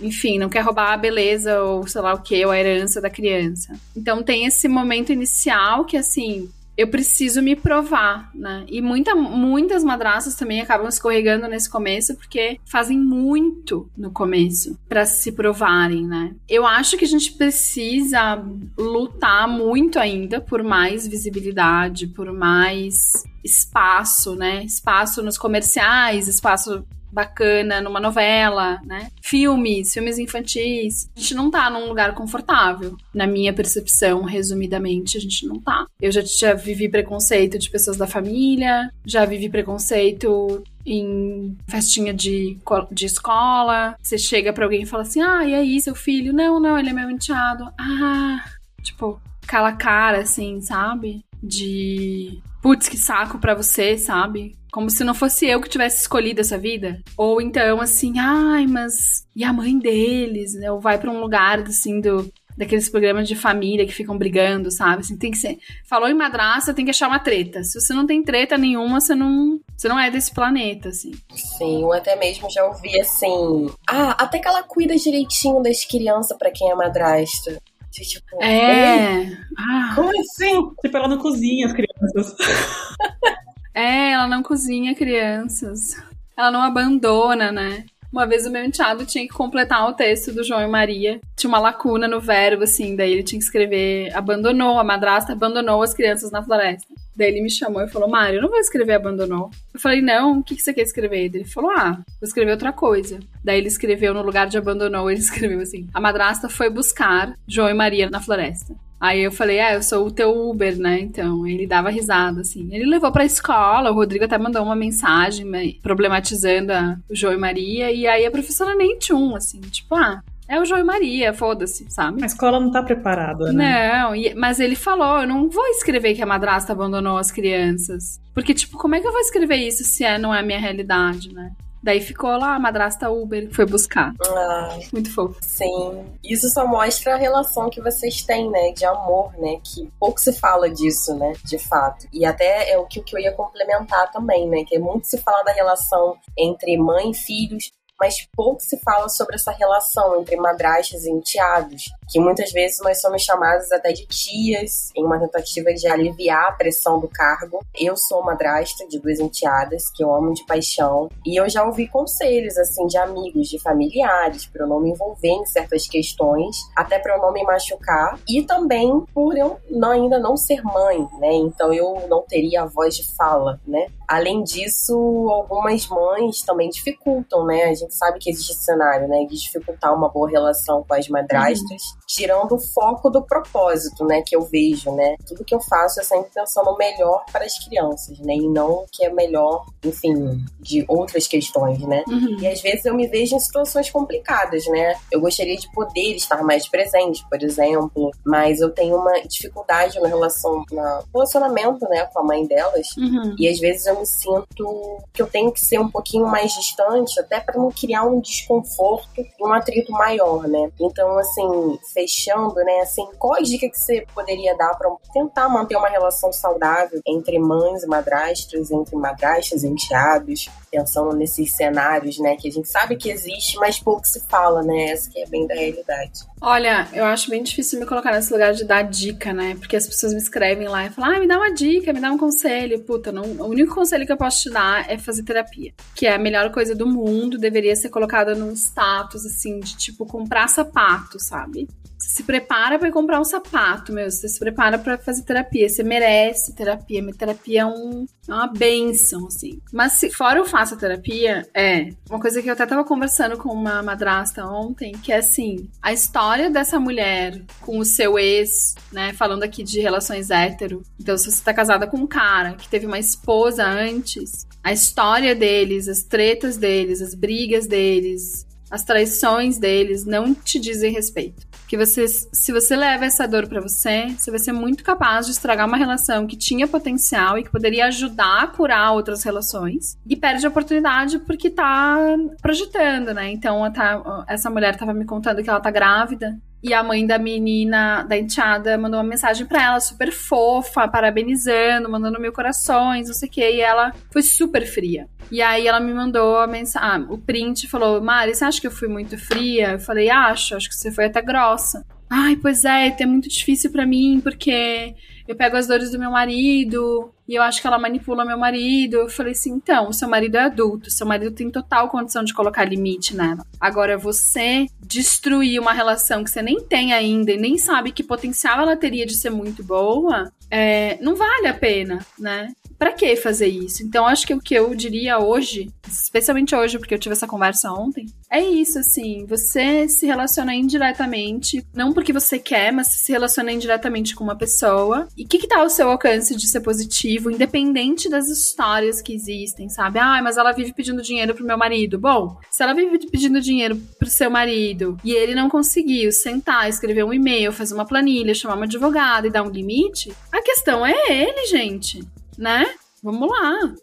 enfim, não quer roubar a beleza ou sei lá o que, ou a herança da criança. Então tem esse momento inicial que assim, eu preciso me provar, né? E muita, muitas madraças também acabam escorregando nesse começo porque fazem muito no começo para se provarem, né? Eu acho que a gente precisa lutar muito ainda por mais visibilidade, por mais espaço, né? Espaço nos comerciais, espaço bacana numa novela, né? Filmes, filmes infantis. A gente não tá num lugar confortável. Na minha percepção, resumidamente, a gente não tá. Eu já, já vivi preconceito de pessoas da família, já vivi preconceito em festinha de, de escola. Você chega pra alguém e fala assim: Ah, e aí, seu filho? Não, não, ele é meu enteado. Ah, tipo, cala cara, assim, sabe? De putz, que saco pra você, sabe? Como se não fosse eu que tivesse escolhido essa vida. Ou então, assim, ai, mas. E a mãe deles, né? Ou vai para um lugar, assim, do. Daqueles programas de família que ficam brigando, sabe? Assim, tem que ser. Falou em madraça, tem que achar uma treta. Se você não tem treta nenhuma, você não. Você não é desse planeta, assim. Sim, ou até mesmo já ouvi assim. Ah, até que ela cuida direitinho das crianças para quem é madrasta. Tipo, é. Ah, como assim? Tipo, ela não cozinha as crianças. É, ela não cozinha crianças. Ela não abandona, né? Uma vez o meu enteado tinha que completar o texto do João e Maria. Tinha uma lacuna no verbo, assim, daí ele tinha que escrever abandonou, a madrasta abandonou as crianças na floresta. Daí ele me chamou e falou, Mário, eu não vou escrever abandonou. Eu falei, não, o que, que você quer escrever? Ele falou, ah, vou escrever outra coisa. Daí ele escreveu no lugar de abandonou, ele escreveu assim, a madrasta foi buscar João e Maria na floresta. Aí eu falei, ah, eu sou o teu Uber, né? Então, ele dava risada, assim. Ele levou pra escola, o Rodrigo até mandou uma mensagem problematizando a, o João e Maria, e aí a professora nem tchum, assim, tipo, ah, é o João e Maria, foda-se, sabe? A escola não tá preparada, né? Não, e, mas ele falou: eu não vou escrever que a madrasta abandonou as crianças. Porque, tipo, como é que eu vou escrever isso se é, não é a minha realidade, né? Daí ficou lá a madrasta Uber, foi buscar. Ah, Muito fofo. Sim. Isso só mostra a relação que vocês têm, né? De amor, né? Que pouco se fala disso, né? De fato. E até é o que, que eu ia complementar também, né? Que é muito se fala da relação entre mãe e filhos, mas pouco se fala sobre essa relação entre madrastas e enteados, que muitas vezes nós somos chamadas até de tias, em uma tentativa de aliviar a pressão do cargo. Eu sou madrasta de duas enteadas, que eu amo de paixão, e eu já ouvi conselhos, assim, de amigos, de familiares, para eu não me envolver em certas questões, até para eu não me machucar, e também por eu não, ainda não ser mãe, né? Então eu não teria a voz de fala, né? Além disso, algumas mães também dificultam, né? A gente sabe que existe esse cenário, né? De dificultar uma boa relação com as madrastas, uhum. Tirando o foco do propósito, né? Que eu vejo, né? Tudo que eu faço é sempre pensando no melhor para as crianças, né? E não o que é melhor, enfim, de outras questões, né? Uhum. E às vezes eu me vejo em situações complicadas, né? Eu gostaria de poder estar mais presente, por exemplo, mas eu tenho uma dificuldade na relação, no relacionamento, né? Com a mãe delas. Uhum. E às vezes eu me sinto que eu tenho que ser um pouquinho mais distante, até para não criar um desconforto e um atrito maior, né? Então, assim, fechando, né, assim, qual a dica que você poderia dar para tentar manter uma relação saudável entre mães e madrastas, entre madrastas e enteados, pensando nesses cenários, né, que a gente sabe que existe, mas pouco se fala, né? Essa que é bem da realidade. Olha, eu acho bem difícil me colocar nesse lugar de dar dica, né? Porque as pessoas me escrevem lá e falam, ah, me dá uma dica, me dá um conselho. Puta, não, o único conselho que eu posso te dar é fazer terapia. Que é a melhor coisa do mundo, deveria ser colocada num status, assim, de tipo, comprar sapato, sabe? Você se prepara para comprar um sapato, meu. Você se prepara para fazer terapia. Você merece terapia. Minha terapia é, um, é uma benção, assim. Mas se fora eu faço a terapia, é uma coisa que eu até tava conversando com uma madrasta ontem, que é assim, a história dessa mulher com o seu ex, né, falando aqui de relações hétero. Então, se você tá casada com um cara que teve uma esposa antes, a história deles, as tretas deles, as brigas deles, as traições deles não te dizem respeito. Que você, se você leva essa dor para você, você vai ser muito capaz de estragar uma relação que tinha potencial e que poderia ajudar a curar outras relações e perde a oportunidade porque tá projetando, né? Então, tá, essa mulher tava me contando que ela tá grávida e a mãe da menina, da enteada, mandou uma mensagem para ela, super fofa, parabenizando, mandando mil corações, não sei o que. E ela foi super fria. E aí ela me mandou a mensagem, ah, o print falou: Mari, você acha que eu fui muito fria? Eu falei: Acho, acho que você foi até grossa. Ai, pois é, é muito difícil para mim, porque eu pego as dores do meu marido e eu acho que ela manipula meu marido. Eu falei assim: então, seu marido é adulto, seu marido tem total condição de colocar limite nela. Agora, você destruir uma relação que você nem tem ainda e nem sabe que potencial ela teria de ser muito boa, é, não vale a pena, né? Para que fazer isso? Então, acho que o que eu diria hoje, especialmente hoje, porque eu tive essa conversa ontem, é isso, assim. Você se relaciona indiretamente, não porque você quer, mas se relaciona indiretamente com uma pessoa. E o que, que tá ao seu alcance de ser positivo, independente das histórias que existem, sabe? Ah, mas ela vive pedindo dinheiro pro meu marido. Bom, se ela vive pedindo dinheiro pro seu marido e ele não conseguiu sentar, escrever um e-mail, fazer uma planilha, chamar uma advogada e dar um limite, a questão é ele, gente né? Vamos lá.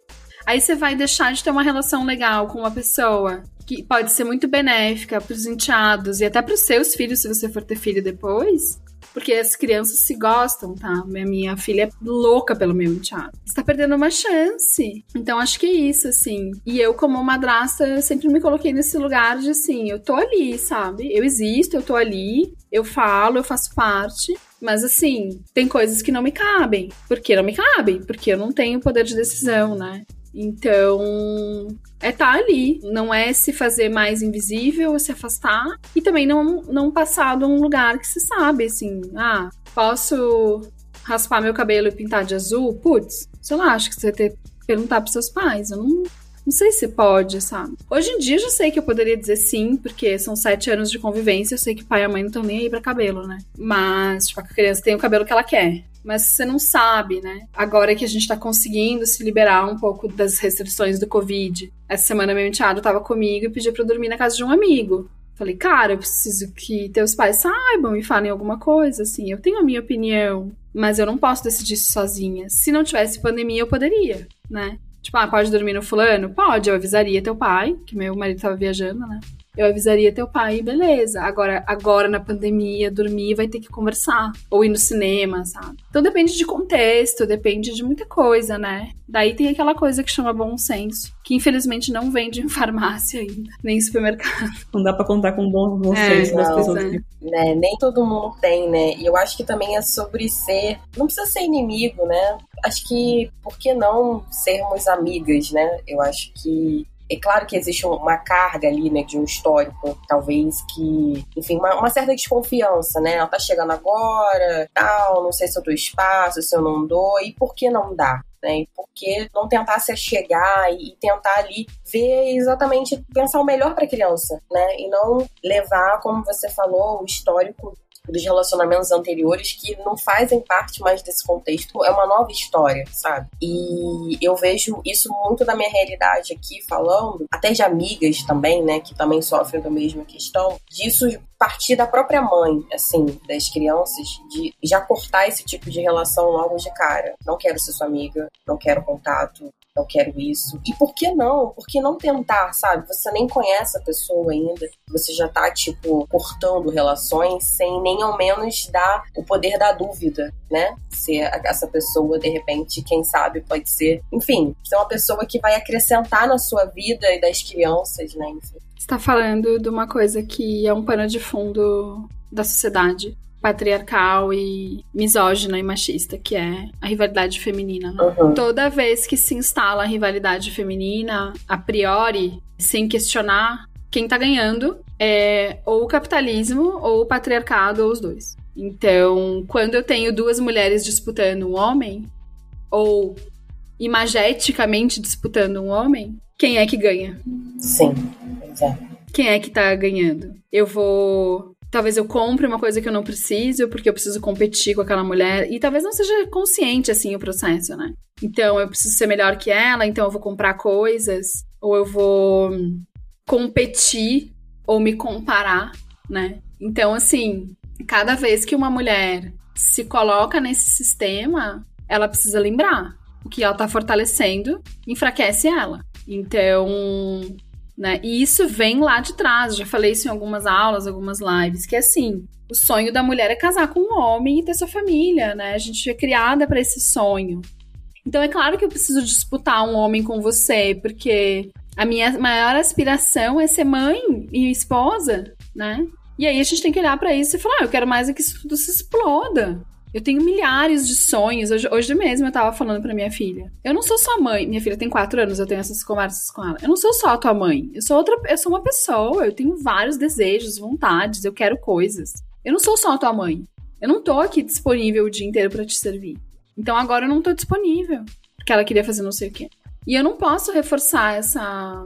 Aí você vai deixar de ter uma relação legal com uma pessoa que pode ser muito benéfica para os enteados e até para os seus filhos, se você for ter filho depois. Porque as crianças se gostam, tá? Minha, minha filha é louca pelo meu enteado. Você tá perdendo uma chance. Então acho que é isso, assim. E eu, como madrasta, eu sempre me coloquei nesse lugar de assim, eu tô ali, sabe? Eu existo, eu tô ali, eu falo, eu faço parte. Mas assim, tem coisas que não me cabem. Por que não me cabem? Porque eu não tenho poder de decisão, né? Então, é estar tá ali. Não é se fazer mais invisível, se afastar. E também não, não passar de um lugar que se sabe, assim, ah, posso raspar meu cabelo e pintar de azul? Putz, sei lá, acho que você ter que perguntar pros seus pais. Eu não, não sei se pode, sabe? Hoje em dia eu já sei que eu poderia dizer sim, porque são sete anos de convivência, eu sei que pai e mãe não estão nem aí pra cabelo, né? Mas, tipo, a criança tem o cabelo que ela quer. Mas você não sabe, né? Agora que a gente tá conseguindo se liberar um pouco das restrições do Covid. Essa semana meu enteado tava comigo e pediu pra eu dormir na casa de um amigo. Falei, cara, eu preciso que teus pais saibam e falem alguma coisa, assim. Eu tenho a minha opinião, mas eu não posso decidir isso sozinha. Se não tivesse pandemia, eu poderia, né? Tipo, ah, pode dormir no fulano? Pode, eu avisaria teu pai, que meu marido tava viajando, né? Eu avisaria teu pai, beleza. Agora, agora na pandemia, dormir vai ter que conversar. Ou ir no cinema, sabe? Então depende de contexto, depende de muita coisa, né? Daí tem aquela coisa que chama bom senso, que infelizmente não vende em farmácia ainda, nem em supermercado. Não dá pra contar com bom, bom é, senso das pessoas. É. Né? Nem todo mundo tem, né? E eu acho que também é sobre ser. Não precisa ser inimigo, né? Acho que por que não sermos amigas, né? Eu acho que é claro que existe uma carga ali, né, de um histórico, talvez que, enfim, uma, uma, certa desconfiança, né? Ela tá chegando agora, tal, não sei se eu dou espaço, se eu não dou, e por que não dá? Né? E por que não tentar se chegar e tentar ali ver exatamente, pensar o melhor para a criança, né? E não levar, como você falou, o histórico dos relacionamentos anteriores que não fazem parte mais desse contexto. É uma nova história, sabe? E eu vejo isso muito da minha realidade aqui falando, até de amigas também, né, que também sofrem da mesma questão, disso partir da própria mãe, assim, das crianças, de já cortar esse tipo de relação logo de cara. Não quero ser sua amiga, não quero contato, eu quero isso. E por que não? Por que não tentar, sabe? Você nem conhece a pessoa ainda, você já tá, tipo, cortando relações sem nem ao menos dar o poder da dúvida, né? Se essa pessoa, de repente, quem sabe, pode ser, enfim, ser uma pessoa que vai acrescentar na sua vida e das crianças, né? Enfim. Você tá falando de uma coisa que é um pano de fundo da sociedade patriarcal e misógina e machista, que é a rivalidade feminina. Né? Uhum. Toda vez que se instala a rivalidade feminina, a priori, sem questionar, quem tá ganhando é ou o capitalismo ou o patriarcado ou os dois. Então, quando eu tenho duas mulheres disputando um homem, ou imageticamente disputando um homem, quem é que ganha? Sim, é. Quem é que tá ganhando? Eu vou talvez eu compre uma coisa que eu não preciso, porque eu preciso competir com aquela mulher, e talvez não seja consciente assim o processo, né? Então eu preciso ser melhor que ela, então eu vou comprar coisas, ou eu vou competir ou me comparar, né? Então, assim, cada vez que uma mulher se coloca nesse sistema, ela precisa lembrar o que ela tá fortalecendo enfraquece ela. Então, né? E isso vem lá de trás, já falei isso em algumas aulas, algumas lives, que é assim, o sonho da mulher é casar com um homem e ter sua família, né? A gente é criada para esse sonho. Então é claro que eu preciso disputar um homem com você, porque a minha maior aspiração é ser mãe e esposa, né? E aí a gente tem que olhar para isso e falar, ah, eu quero mais é que isso tudo se exploda. Eu tenho milhares de sonhos. Hoje, hoje mesmo eu tava falando pra minha filha. Eu não sou sua mãe. Minha filha tem quatro anos, eu tenho essas conversas com ela. Eu não sou só a tua mãe. Eu sou outra. Eu sou uma pessoa. Eu tenho vários desejos, vontades. Eu quero coisas. Eu não sou só a tua mãe. Eu não tô aqui disponível o dia inteiro para te servir. Então agora eu não tô disponível. Porque ela queria fazer não sei o quê. E eu não posso reforçar essa,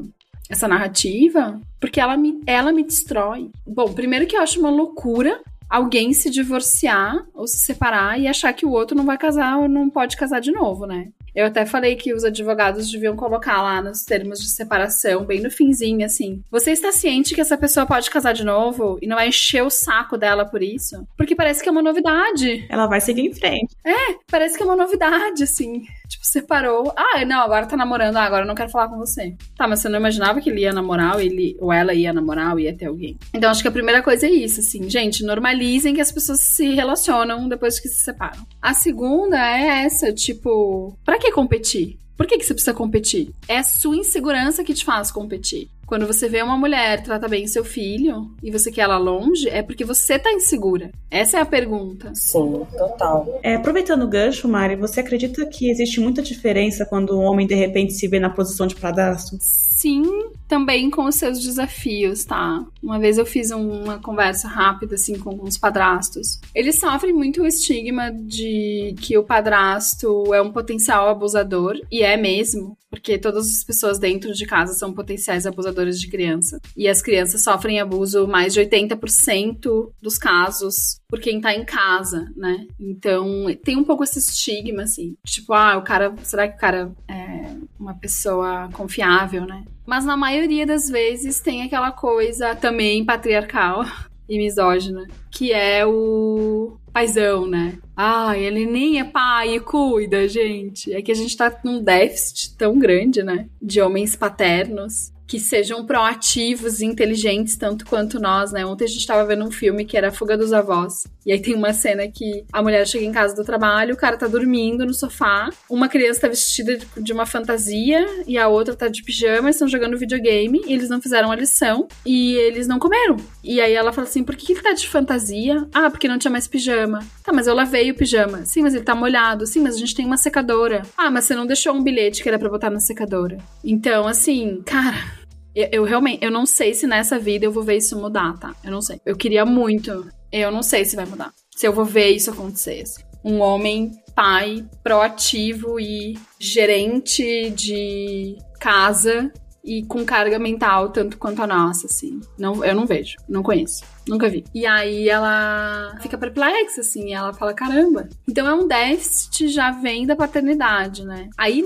essa narrativa porque ela me, ela me destrói. Bom, primeiro que eu acho uma loucura alguém se divorciar ou se separar e achar que o outro não vai casar ou não pode casar de novo, né? Eu até falei que os advogados deviam colocar lá nos termos de separação, bem no finzinho, assim. Você está ciente que essa pessoa pode casar de novo e não vai encher o saco dela por isso? Porque parece que é uma novidade. Ela vai seguir em frente. É, parece que é uma novidade, assim. Tipo, separou. Ah, não, agora tá namorando. Ah, agora eu não quero falar com você. Tá, mas você não imaginava que ele ia namorar ele, ou ela ia namorar ia ter alguém. Então acho que a primeira coisa é isso, assim. Gente, normalizem que as pessoas se relacionam depois que se separam. A segunda é essa, tipo, pra que que competir? Por que, que você precisa competir? É a sua insegurança que te faz competir. Quando você vê uma mulher trata bem seu filho e você quer ela longe, é porque você tá insegura. Essa é a pergunta. Sim, total. É, aproveitando o gancho, Mari, você acredita que existe muita diferença quando um homem de repente se vê na posição de padrasto? Sim, também com os seus desafios, tá? Uma vez eu fiz uma conversa rápida, assim, com alguns padrastos. Eles sofrem muito o estigma de que o padrasto é um potencial abusador, e é mesmo, porque todas as pessoas dentro de casa são potenciais abusadores de criança. E as crianças sofrem abuso mais de 80% dos casos por quem tá em casa, né? Então, tem um pouco esse estigma, assim. Tipo, ah, o cara. Será que o cara é uma pessoa confiável, né? Mas na maioria das vezes tem aquela coisa também patriarcal e misógina, que é o paizão, né? Ah, ele nem é pai e cuida, gente. É que a gente tá num déficit tão grande, né? De homens paternos que sejam proativos e inteligentes tanto quanto nós, né? Ontem a gente tava vendo um filme que era Fuga dos Avós. E aí tem uma cena que a mulher chega em casa do trabalho, o cara tá dormindo no sofá, uma criança tá vestida de uma fantasia e a outra tá de pijama, estão jogando videogame, e eles não fizeram a lição e eles não comeram. E aí ela fala assim: por que ele tá de fantasia? Ah, porque não tinha mais pijama. Tá, mas eu lavei o pijama. Sim, mas ele tá molhado. Sim, mas a gente tem uma secadora. Ah, mas você não deixou um bilhete que era pra botar na secadora. Então, assim, cara, eu, eu, realmente, eu não sei se nessa vida eu vou ver isso mudar, tá? Eu não sei. Eu queria muito. Eu não sei se vai mudar. Se eu vou ver isso acontecer. Assim. Um homem, pai, proativo e gerente de casa e com carga mental tanto quanto a nossa, assim. Não, eu não vejo, não conheço, nunca vi. E aí ela fica perplexa, assim, ela fala: caramba. Então é um déficit já vem da paternidade, né? Aí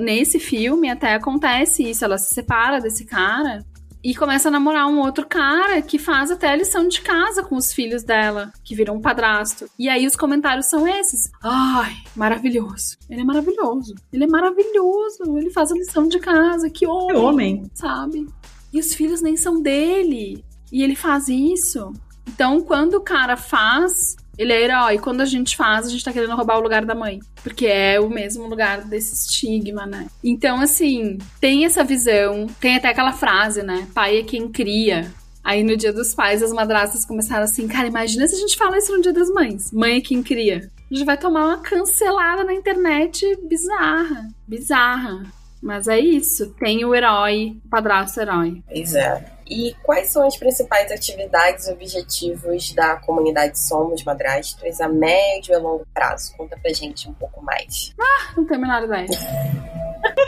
nesse filme até acontece isso, ela se separa desse cara e começa a namorar um outro cara que faz até a lição de casa com os filhos dela, que viram um padrasto. E aí os comentários são esses. Ai, maravilhoso. Ele é maravilhoso. Ele é maravilhoso. Ele faz a lição de casa. Que homem. Que homem. Sabe? E os filhos nem são dele. E ele faz isso. Então, quando o cara faz ele é herói. Quando a gente faz, a gente tá querendo roubar o lugar da mãe. Porque é o mesmo lugar desse estigma, né? Então, assim, tem essa visão. Tem até aquela frase, né? Pai é quem cria. Aí no dia dos pais, as madrastas começaram assim, cara, imagina se a gente fala isso no dia das mães. Mãe é quem cria. A gente vai tomar uma cancelada na internet bizarra. Bizarra. Mas é isso. Tem o herói, o padrasto herói. Exato. E quais são as principais atividades e objetivos da comunidade Somos Madrastras a médio e longo prazo? Conta pra gente um pouco mais. Ah, não tenho a menor ideia.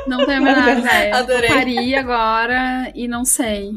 não tenho a menor ideia. Adorei. Eu paria agora e não sei.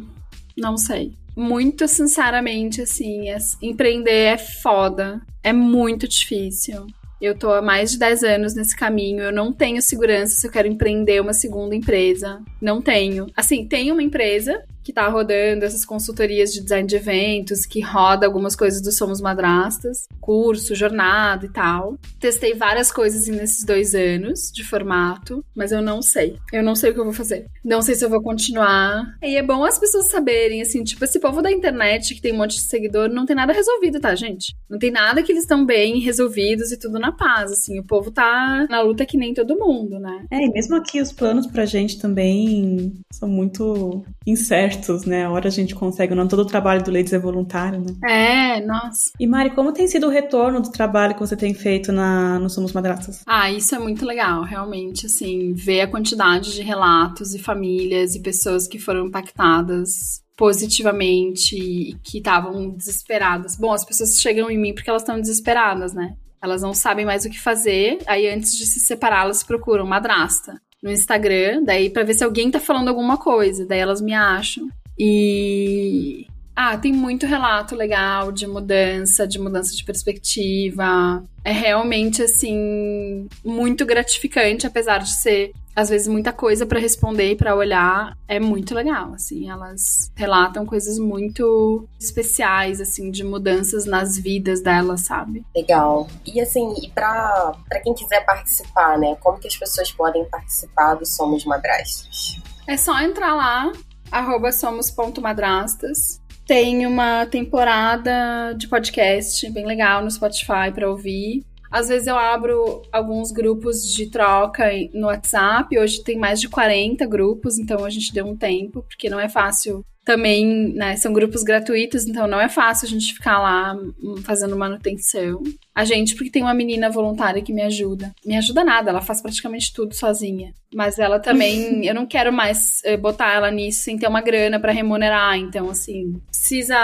Não sei. Muito sinceramente, assim, é, empreender é foda. É muito difícil. Eu tô há mais de 10 anos nesse caminho. Eu não tenho segurança se eu quero empreender uma segunda empresa. Não tenho. Assim, tenho uma empresa que tá rodando essas consultorias de design de eventos, que roda algumas coisas do Somos Madrastas, curso, jornada e tal. Testei várias coisas nesses dois anos de formato, mas eu não sei. Eu não sei o que eu vou fazer. Não sei se eu vou continuar. E é bom as pessoas saberem, assim, tipo, esse povo da internet que tem um monte de seguidor, não tem nada resolvido, tá, gente? Não tem nada que eles estão bem resolvidos e tudo na paz, assim. O povo tá na luta que nem todo mundo, né? É, e mesmo aqui os planos pra gente também são muito incertos certos, né? A hora a gente consegue, não todo o trabalho do Ladies é voluntário, né? É, nossa. E Mari, como tem sido o retorno do trabalho que você tem feito na, no Somos Madraças? Ah, isso é muito legal, realmente, assim, ver a quantidade de relatos e famílias e pessoas que foram impactadas positivamente e que estavam desesperadas. Bom, as pessoas chegam em mim porque elas estão desesperadas, né? Elas não sabem mais o que fazer, aí antes de se separar, elas procuram madrasta no Instagram, daí para ver se alguém tá falando alguma coisa, daí elas me acham. E ah, tem muito relato legal de mudança, de mudança de perspectiva. É realmente assim muito gratificante, apesar de ser às vezes muita coisa para responder e para olhar. É muito legal, assim, elas relatam coisas muito especiais assim de mudanças nas vidas delas, sabe? Legal. E assim, e para para quem quiser participar, né? Como que as pessoas podem participar do Somos Madrastos? É só entrar lá arroba somos.madrastas tem uma temporada de podcast bem legal no Spotify para ouvir. Às vezes eu abro alguns grupos de troca no WhatsApp. Hoje tem mais de 40 grupos, então a gente deu um tempo, porque não é fácil também, né? São grupos gratuitos, então não é fácil a gente ficar lá hum, fazendo manutenção. A gente, porque tem uma menina voluntária que me ajuda. Me ajuda nada, ela faz praticamente tudo sozinha. Mas ela também, eu não quero mais eh, botar ela nisso sem ter uma grana para remunerar. Então, assim, precisa.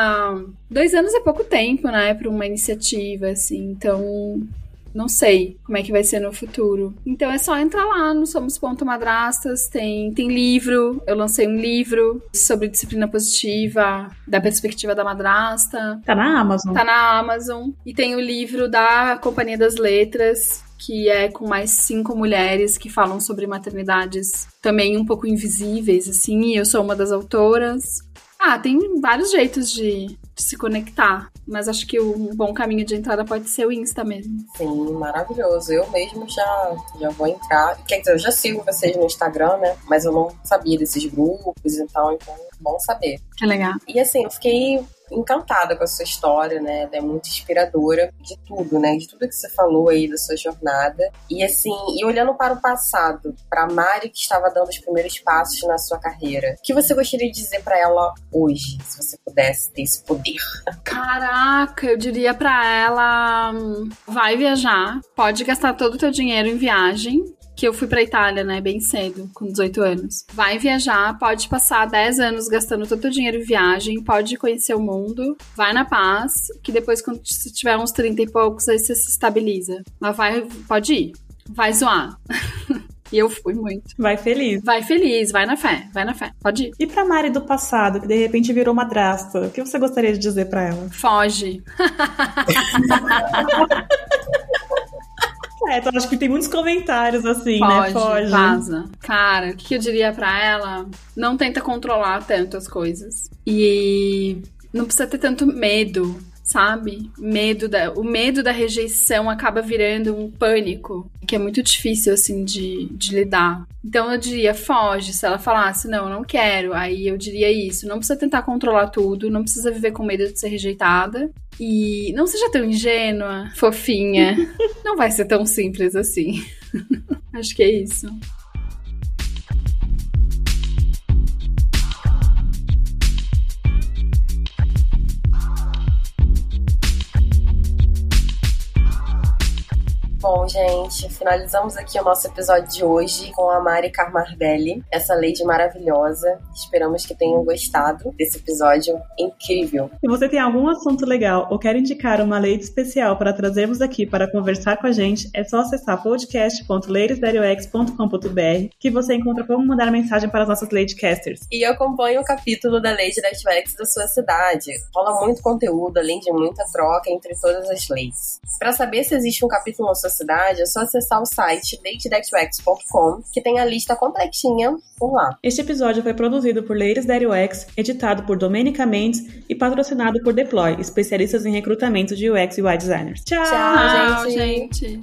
Dois anos é pouco tempo, né, para uma iniciativa, assim. Então, não sei como é que vai ser no futuro. Então é só entrar lá no Somos Ponto Madrastas, tem, tem livro, eu lancei um livro sobre disciplina positiva, da perspectiva da madrasta. Tá na Amazon. Tá na Amazon. E tem o livro da Companhia das Letras, que é com mais cinco mulheres que falam sobre maternidades também um pouco invisíveis, assim, e eu sou uma das autoras. Ah, tem vários jeitos de, de se conectar. Mas acho que um bom caminho de entrada pode ser o Insta mesmo. Sim, maravilhoso. Eu mesmo já, já vou entrar. Quer dizer, eu já sigo vocês no Instagram, né? Mas eu não sabia desses grupos e tal, então é bom saber. Que legal. E assim, eu fiquei encantada com a sua história, né? Ela é muito inspiradora de tudo, né? De tudo que você falou aí da sua jornada. E assim, e olhando para o passado, para Mari que estava dando os primeiros passos na sua carreira, o que você gostaria de dizer para ela hoje, se você pudesse ter esse poder? Caraca, eu diria para ela, hum, vai viajar, pode gastar todo o teu dinheiro em viagem, que eu fui pra Itália, né, bem cedo, com 18 anos. Vai viajar, pode passar 10 anos gastando todo o dinheiro em viagem, pode conhecer o mundo, vai na paz, que depois, quando você tiver uns 30 e poucos, aí você se estabiliza. Mas vai, pode ir, vai zoar. E eu fui muito. Vai feliz. Vai feliz, vai na fé, vai na fé. Pode ir. E pra Mari do passado, que de repente virou madrasta, o que você gostaria de dizer para ela? Foge. Então acho que tem muitos comentários assim, Foge, né? Foge. Vaza. Cara, o que eu diria pra ela? Não tenta controlar tanto as coisas. E não precisa ter tanto medo, sabe? Medo da, o medo da rejeição acaba virando um pânico, que é muito difícil, assim, de, de lidar. Então eu diria, foge. Se ela falasse, não, eu não quero, aí eu diria isso. Não precisa tentar controlar tudo, não precisa viver com medo de ser rejeitada. E não seja tão ingênua, fofinha. não vai ser tão simples assim. Acho que é isso. Bom, gente, finalizamos aqui o nosso episódio de hoje com a Mari Carmardelli, essa lady maravilhosa. Esperamos que tenham gostado desse episódio incrível. Se você tem algum assunto legal ou quer indicar uma lady especial para trazermos aqui para conversar com a gente, é só acessar podcast.ladesdariox.com.br que você encontra como mandar mensagem para as nossas ladycasters. E acompanhe o capítulo da Lady da UX da sua cidade. Rola muito conteúdo, além de muita troca entre todas as leis. Para saber se existe um capítulo na sua cidade, é só acessar o site ladydexrex.com, que tem a lista completinha por lá. Este episódio foi produzido por Ladies That UX, editado por Domenica Mendes e patrocinado por Deploy, especialistas em recrutamento de UX e UI designers. Tchau, Tchau, Tchau, gente.